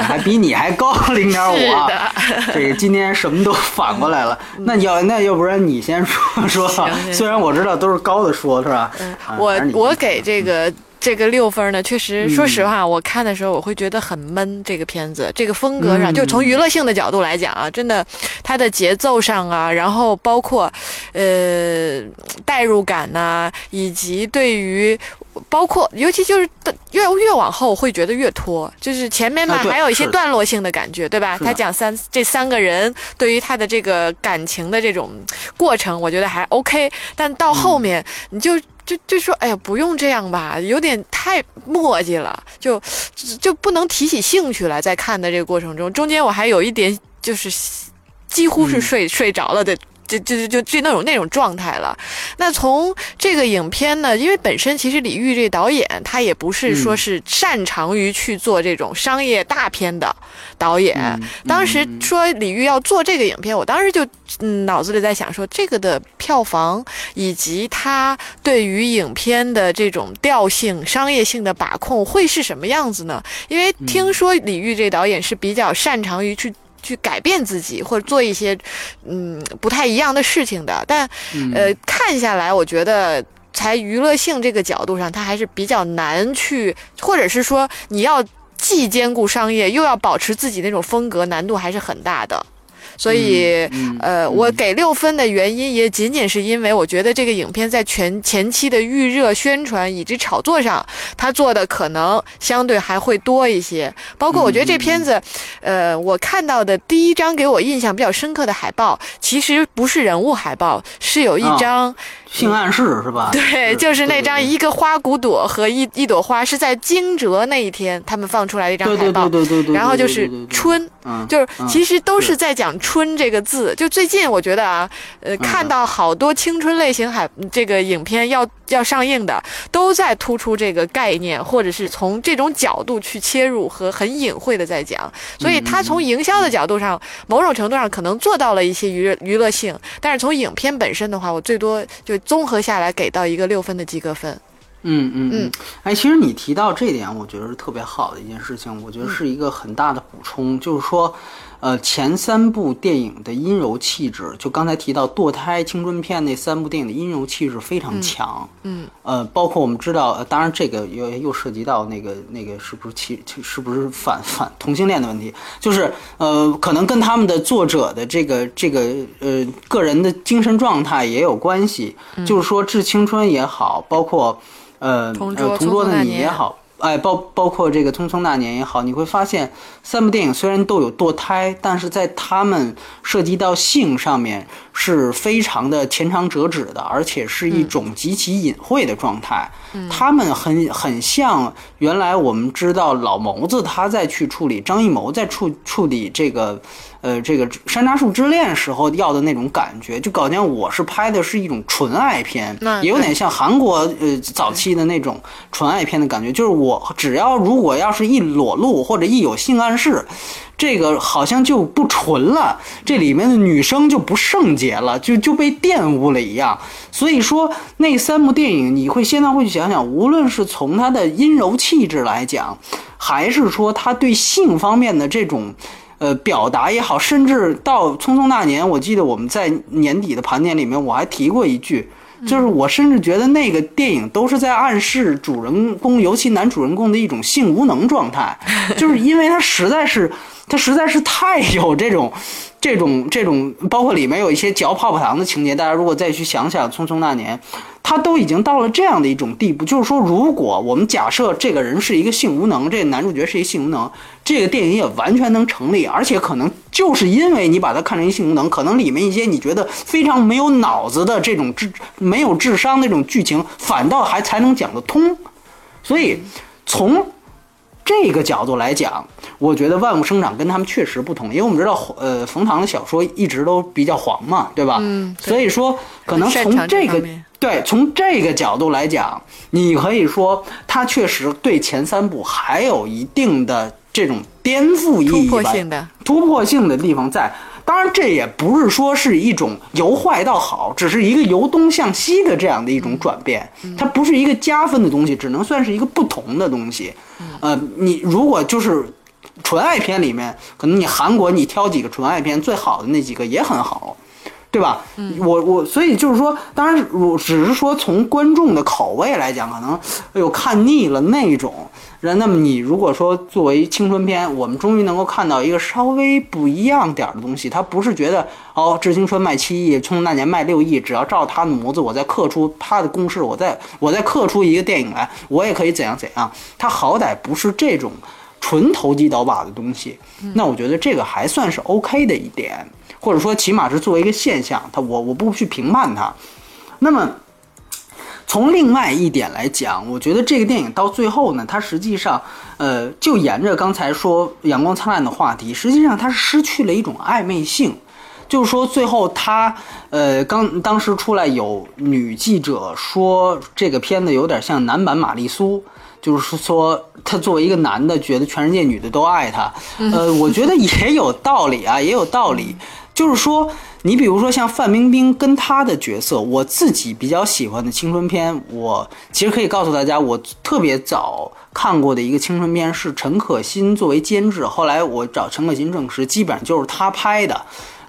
还比你还高零点五啊，这个今天什么都反过来了。那要那要不然你先说说，虽然我知道都是高的说，是吧？我我给这个。这个六分呢，确实，说实话，我看的时候我会觉得很闷。这个片子，这个风格上，就从娱乐性的角度来讲啊，真的，它的节奏上啊，然后包括，呃，代入感呐，以及对于，包括，尤其就是越越往后会觉得越拖，就是前面嘛还有一些段落性的感觉，对吧？他讲三这三个人对于他的这个感情的这种过程，我觉得还 OK，但到后面你就。就就说，哎呀，不用这样吧，有点太磨叽了，就就不能提起兴趣来。在看的这个过程中，中间我还有一点就是几乎是睡睡着了的。就就就就就那种那种状态了。那从这个影片呢，因为本身其实李玉这导演他也不是说是擅长于去做这种商业大片的导演。当时说李玉要做这个影片，我当时就嗯脑子里在想说，这个的票房以及他对于影片的这种调性、商业性的把控会是什么样子呢？因为听说李玉这导演是比较擅长于去。去改变自己或者做一些嗯不太一样的事情的，但呃看下来，我觉得才娱乐性这个角度上，它还是比较难去，或者是说你要既兼顾商业，又要保持自己那种风格，难度还是很大的。所以，嗯呃，我给六分的原因也仅仅是因为我觉得这个影片在全前期的预热、宣传以及炒作上，他做的可能相对还会多一些。包括我觉得这片子，呃，我看到的第一张给我印象比较深刻的海报，其实不是人物海报，是有一啊张。性暗示是吧？对，就是那张一个花骨朵和一一朵花，是在惊蛰那一天他们放出来的一张对对海报。对对对对，然后就是对对对对春，嗯，就是嗯其实都是是在讲“春”这个字。就最近我觉得啊，呃，嗯看到好多青春类型海这个影片要要上映的，都在突出这个概念，或者是从这种角度去切入和很隐晦的在讲。所以他从营销的角度上，某种程度上可能做到了一些娱乐娱乐性，但是从影片本身的话，我最多就综合下来给到一个六分的及格分。嗯嗯嗯嗯，哎，其实你提到这点，我觉得是特别好的一件事情，我觉嗯得是一个很大的补充，就是说，呃，前三部电影的阴柔气质，就刚才提到堕胎青春片那三部电影的阴柔气质非常强，嗯，呃，包括我们知道，呃、当然这个又又涉及到那个那个是不是其是不是反反同性恋的问题，就是呃，可能跟他们的作者的这个这个呃个人的精神状态也有关系，就是说致青春也好，包括呃同桌呃同桌的你也好。哎，包包括这个《匆匆那年》也好，你会发现三部电影虽然都有堕胎，但是在他们涉及到性上面是非常的前长折指的，而且是一种极其隐晦的状态。他们很很像原来我们知道老谋子他在去处理张艺谋在处处理这个呃这个《山楂树之恋》时候要的那种感觉，就搞像我是拍的是一种纯爱片，那也有点像韩国呃早期的那种纯爱片的感觉，就是我只要如果要是一裸露或者一有性暗示，这个好像就不纯了，这里面的女生就不圣洁了，就就被玷污了一样。所以说那三部电影，你会现在会去想想，无论是从它的阴柔气质来讲，还是说他对性方面的这种。呃，表达也好，甚至到《匆匆那年》，我记得我们在年底的盘点里面，我还提过一句，就是我甚至觉得那个电影都是在暗示主人公，尤其男主人公的一种性无能状态，就是因为他实在是，他实在是太 有这种。这种这种，包括里面有一些嚼泡泡糖的情节，大家如果再去想想《匆匆那年》，他都已经到了这样的一种地步，就是说，如果我们假设这个人是一个性无能，这个男主角是一个性无能，这个电影也完全能成立，而且可能就是因为你把它看成一性无能，可能里面一些你觉得非常没有脑子的这种智没有智商的这种剧情，反倒还才能讲得通。所以从这个角度来讲，我觉得万物生长跟他们确实不同，因为我们知道，呃，冯唐的小说一直都比较黄嘛，对吧？嗯所以说可能从这个这对从这个角度来讲，你可以说他确实对前三部还有一定的这种颠覆意义吧，破性的，突破性的地方在。当然，这也不是说是一种由坏到好，只是一个由东向西的这样的一种转变，它不是一个加分的东西，只能算是一个不同的东西。呃，你如果就是纯爱片里面，可能你韩国你挑几个纯爱片最好的那几个也很好。对吧？我我所以就是说，当然我只是说从观众的口味来讲，可能哎呦看腻了那种人。那么你如果说作为青春片，我们终于能够看到一个稍微不一样点儿的东西，他不是觉得哦，致青春卖七亿，匆匆那年卖六亿，只要照他的模子，我再刻出他的公式，我再我再刻出一个电影来，我也可以怎样怎样。他好歹不是这种纯投机倒把的东西，那我觉得这个还算是 OK 的一点。或者说起码是作为一个现象，他我我不去评判它。那么从另外一点来讲，我觉得这个电影到最后呢，它实际上呃就沿着刚才说阳光灿烂的话题，实际上它是失去了一种暧昧性。就是说，最后他，呃，刚当时出来有女记者说这个片子有点像男版玛丽苏，就是说他作为一个男的，觉得全世界女的都爱他，呃，我觉得也有道理啊，也有道理。就是说，你比如说像范冰冰跟她的角色，我自己比较喜欢的青春片，我其实可以告诉大家，我特别早看过的一个青春片是陈可辛作为监制，后来我找陈可辛证实，基本上就是他拍的。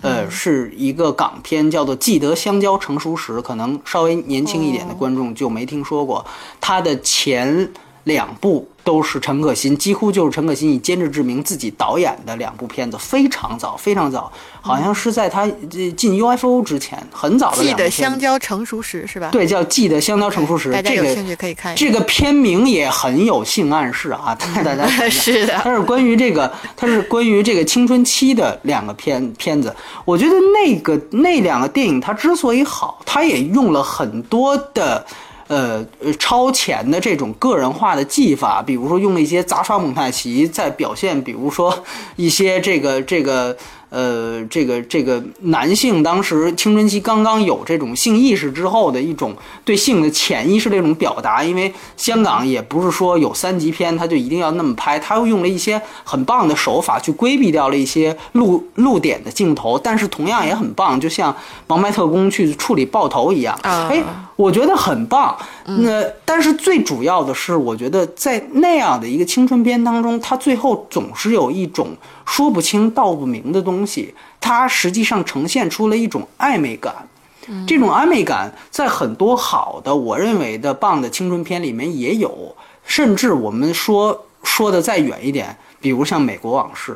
呃，是一个港片，叫做《记得香蕉成熟时》，可能稍微年轻一点的观众就没听说过。他的前两部都是陈可辛，几乎就是陈可辛以监制之名自己导演的两部片子，非常早，非常早，好像是在他呃进 UFO 之前，很早的记得。香蕉成熟时是吧？对，叫《记得香蕉成熟时大》，家这个有兴趣可以看一下。这个片名也很有性暗示啊，大家 是的它是关于这个，它是关于这个青春期的两个片片子。我觉得那个那两个电影它之所以好，它也用了很多的。呃，超前的这种个人化的技法，比如说用了一些杂耍蒙太奇，在表现，比如说一些这个这个呃，这个这个男性当时青春期刚刚有这种性意识之后的一种对性的潜意识的一种表达，因为香港也不是说有三级片，他就一定要那么拍，他又用了一些很棒的手法去规避掉了一些露露点的镜头，但是同样也很棒，就像《王牌特工》去处理爆头一样，啊哎，我觉得很棒。那但是最主要的是，我觉得在那样的一个青春片当中，他最后总是有一种说不清道不明的东西，它实际上呈现出了一种暧昧感。这种暧昧感在很多好的我认为的棒的青春片里面也有，甚至我们说说的再远一点，比如像《美国往事》，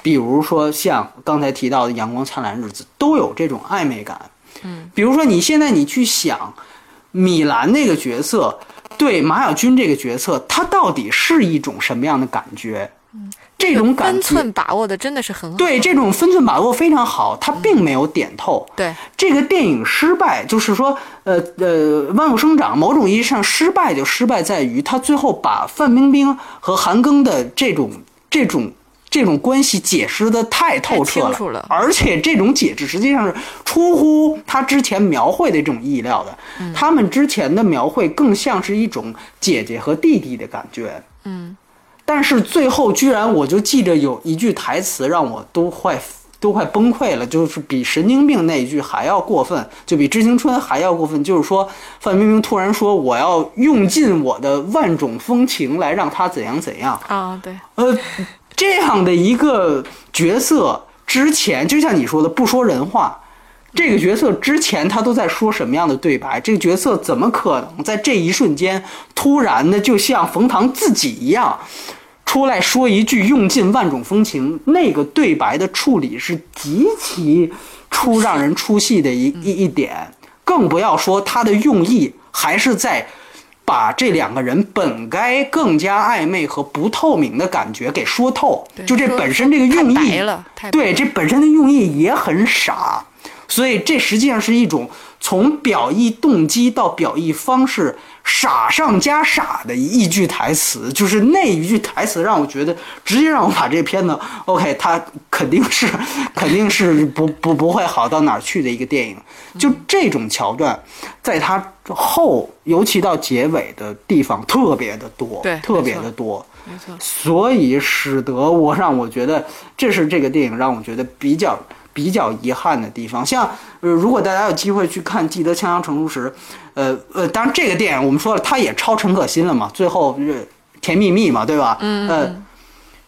比如说像刚才提到的《阳光灿烂日子》，都有这种暧昧感。嗯，比如说你现在你去想，米兰那个角色对马小军这个角色，他到底是一种什么样的感觉？嗯，这种感分，寸把握的真的是很好。对这种分寸把握非常好，他并没有点透。对这个电影失败，就是说，呃呃，万物生长，某种意义上失败就失败在于他最后把范冰冰和韩庚的这种这种这种关系解释的太透彻了而且这种解释实际上是出乎他之前描绘的这种意料的。嗯他们之前的描绘更像是一种姐姐和弟弟的感觉。嗯，但是最后居然我就记着有一句台词让我都快都快崩溃了，就是比神经病那一句还要过分，就比知青春还要过分。就是说范冰冰突然说我要用尽我的万种风情来让他怎样怎样，啊，对，呃，这样的一个角色之前就像你说的不说人话。这个角色之前他都在说什么样的对白？这个角色怎么可能在这一瞬间突然的就像冯唐自己一样，出来说一句“用尽万种风情”？那个对白的处理是极其出让人出戏的一一一点，更不要说他的用意还是在把这两个人本该更加暧昧和不透明的感觉给说透。就这本身这个用意白了太对，这本身的用意也很傻，所以这实际上是一种从表意动机到表意方式傻上加傻的一句台词，就是那一句台词让我觉得直接让我把这片子 OK，它肯定是 肯定是不不不会好到哪儿去的一个电影。就这种桥段，在它后，尤其到结尾的地方特别的多，对特别的多。没错，所以使得我让我觉得，这是这个电影让我觉得比较比较遗憾的地方。像呃，如果大家有机会去看《记得枪枪成熟时》，呃呃，当然这个电影我们说了，它也超陈可辛了嘛，最后是甜蜜蜜嘛，对吧？嗯呃，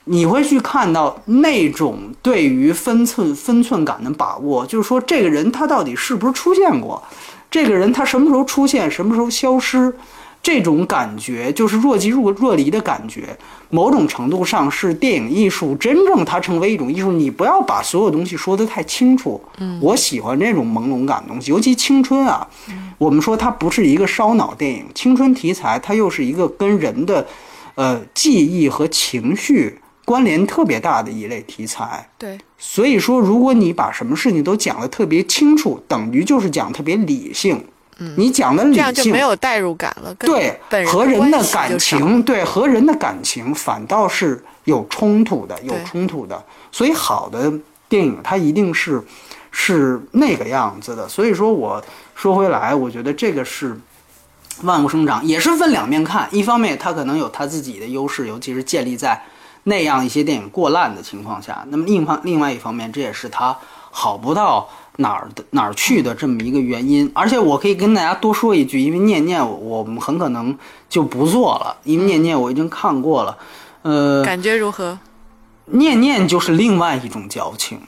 你会去看到那种对于分寸分寸感的把握，就是说这个人他到底是不是出现过，这个人他什么时候出现，什么时候消失，这种感觉就是若即若若离的感觉，某种程度上是电影艺术真正它成为一种艺术。你不要把所有东西说得太清楚。嗯，我喜欢这种朦胧感的东西，尤其青春啊。我们说它不是一个烧脑电影，青春题材它又是一个跟人的呃记忆和情绪关联特别大的一类题材。对，所以说，如果你把什么事情都讲得特别清楚，等于就是讲特别理性。嗯，你讲的理这样就性没有代入感了。跟对和人的感情，对和人的感情反倒是有冲突的，有冲突的。所以好的电影它一定是是那个样子的。所以说我说回来，我觉得这个是万物生长，也是分两面看。一方面，它可能有它自己的优势，尤其是建立在那样一些电影过烂的情况下。那么另一方另外一方面，这也是它好不到哪儿的哪儿去的这么一个原因。而且我可以跟大家多说一句，因为念念我我们很可能就不做了，因为念念我已经看过了。呃，感觉如何？念念就是另外一种矫情。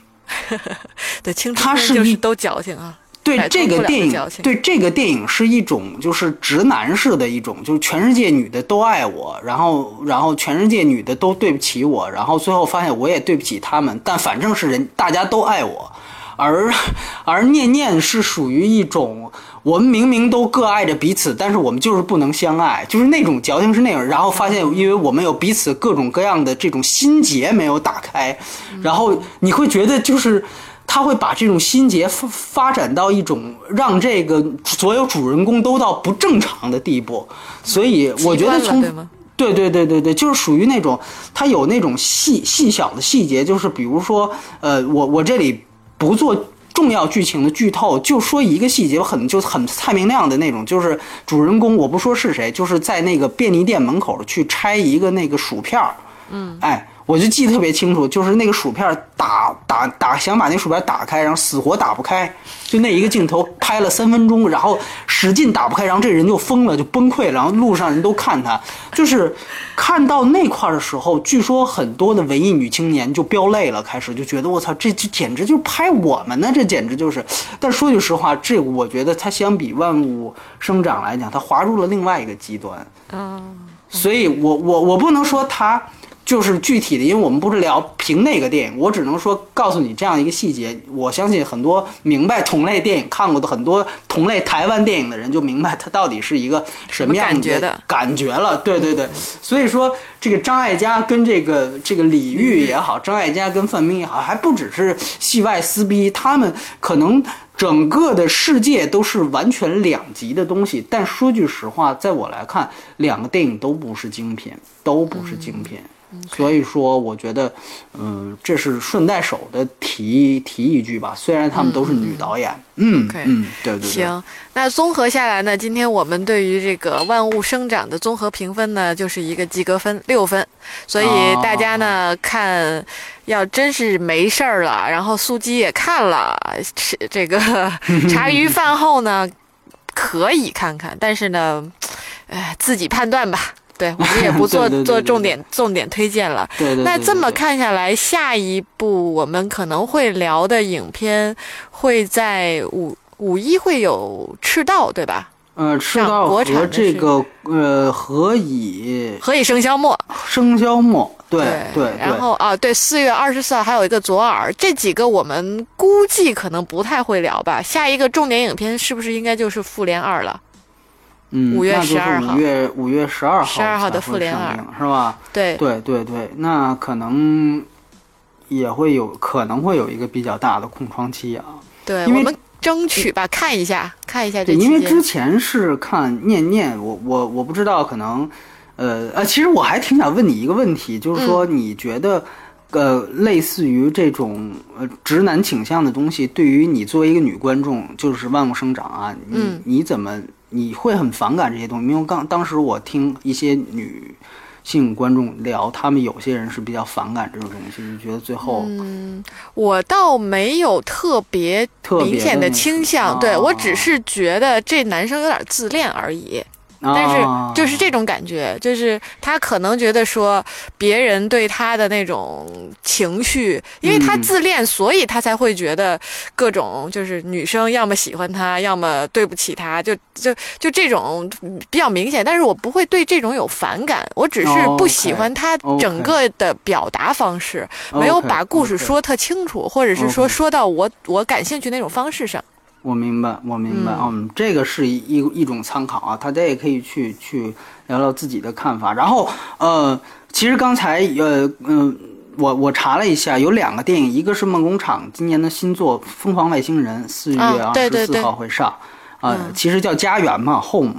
对，青春片就是都矫情啊。对这个电影对这个电影是一种就是直男式的一种，就是全世界女的都爱我，然后然后全世界女的都对不起我，然后最后发现我也对不起他们，但反正是人大家都爱我，而而念念是属于一种我们明明都各爱着彼此，但是我们就是不能相爱，就是那种矫情是那样，然后发现因为我们有彼此各种各样的这种心结没有打开，然后你会觉得就是。他会把这种心结发发展到一种让这个所有主人公都到不正常的地步，所以我觉得从对？对对对对对，就是属于那种他有那种细细小的细节，就是比如说，呃，我我这里不做重要剧情的剧透，就说一个细节，很就很蔡明亮的那种，就是主人公我不说是谁，就是在那个便利店门口去拆一个那个薯片儿，嗯，哎。我就记得特别清楚，就是那个薯片打打打，想把那薯片打开，然后死活打不开，就那一个镜头拍了三分钟，然后使劲打不开，然后这人就疯了，就崩溃了，然后路上人都看他，就是看到那块的时候，据说很多的文艺女青年就飙泪了，开始就觉得我操，这这简直就是拍我们呢，这简直就是。但说句实话，这我觉得它相比万物生长来讲，它滑入了另外一个极端。嗯，所以我我我不能说它就是具体的，因为我们不是聊评那个电影，我只能说告诉你这样一个细节。我相信很多明白同类电影看过的很多同类台湾电影的人就明白它到底是一个什么样的感觉了。对对对，所以说这个张艾嘉跟这个这个李玉也好，张艾嘉跟范冰也好，还不只是戏外撕逼，他们可能。整个的世界都是完全两极的东西，但说句实话，在我来看，两个电影都不是精品，都不是精品。所以说，我觉得，嗯，这是顺带手的提提一句吧。虽然他们都是女导演，嗯嗯，对对对，行，那综合下来呢，今天我们对于这个《万物生长》的综合评分呢，就是一个及格分，六分。所以大家呢、看，要真是没事儿了，然后素鸡也看了，吃这个 茶余饭后呢，可以看看，但是呢，哎，自己判断吧。对我们也不 做做重点重点推荐了。对对对那这么看下来，下一部我们可能会聊的影片会在五五一会有赤道，对吧？呃，赤像道国产的和这是个呃何以何以笙箫默，笙箫默，对对对，然后啊，对，四月二十四号还有一个左耳，这几个我们估计可能不太会聊吧。下一个重点影片是不是应该就是《复联二》了？嗯，5月那就是12号五月五月十二号十二号的复联二是吧？对，对对对，那可能也会有可能会有一个比较大的空窗期啊。对，因为我们争取吧，看一下，看一下这。因为之前是看念念，我我我不知道，可能呃呃，其实我还挺想问你一个问题，就是说嗯你觉得。呃，类似于这种呃直男倾向的东西，对于你作为一个女观众，就是万物生长啊，你、嗯你怎么你会很反感这些东西？因为刚当时我听一些女性观众聊，他们有些人是比较反感这种东西，就觉得最后、嗯，我倒没有特别明显的倾向，个对我啊只是觉得这男生有点自恋而已。但是啊就是这种感觉，就是他可能觉得说别人对他的那种情绪，因为他嗯自恋，所以他才会觉得各种就是女生要么喜欢他，要么对不起他，就就就这种嗯比较明显。但是我不会对这种有反感，我只是哦不喜欢他整个的表达方式，没有把故事说特清楚，或者是说说到我我感兴趣那种方式上。我明白，我明白，嗯嗯，这个是一一一种参考啊，大家也可以去去聊聊自己的看法。然后，呃，其实刚才呃嗯、我我查了一下，有两个电影，一个是梦工厂今年的新作《疯狂外星人》，四月啊二十四号会上，呃，嗯其实叫家园嘛，Home。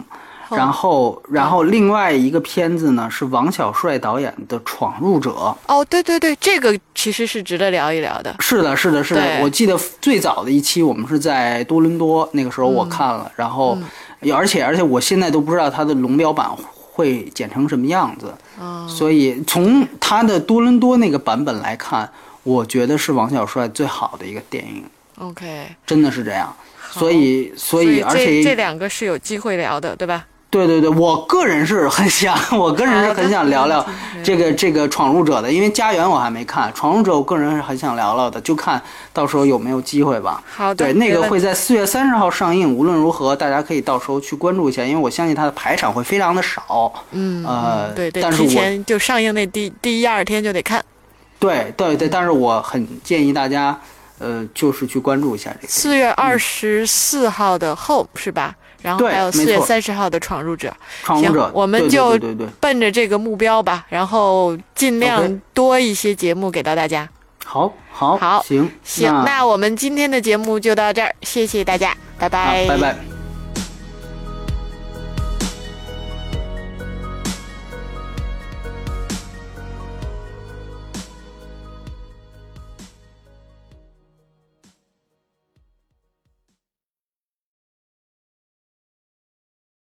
然后，然后另外一个片子呢是王小帅导演的《闯入者》。哦，对对对，这个其实是值得聊一聊的。是的，是的，是的。我记得最早的一期我们是在多伦多，那个时候嗯我看了，然后，而且而且我现在都不知道它的龙标版会剪成什么样子，哦，所以从他的多伦多那个版本来看，我觉得是王小帅最好的一个电影，OK，真的是这样。所以，所所以，而这这两个是有机会聊的，对吧？对对对，我个人是很想，我个人是很想聊聊这个这个闯入者的，因为家园我还没看，闯入者我个人是很想聊聊的，就看到时候有没有机会吧。好的，对，那个会在四月三十号上映，无论如何大家可以到时候去关注一下，因为我相信它的排场会非常的少。嗯，呃嗯对对，但是我提前就上映那第第一二天就得看。对对对，但是我很建议大家，呃，就是去关注一下这个。四月二十四号的 Home 是吧？然后还有四月三十号的闯入者，闯入者行，我们就奔着这个目标吧，然后尽量多一些节目给到大家。好好好行行，那我们今天的节目就到这儿，谢谢大家，拜拜，拜拜。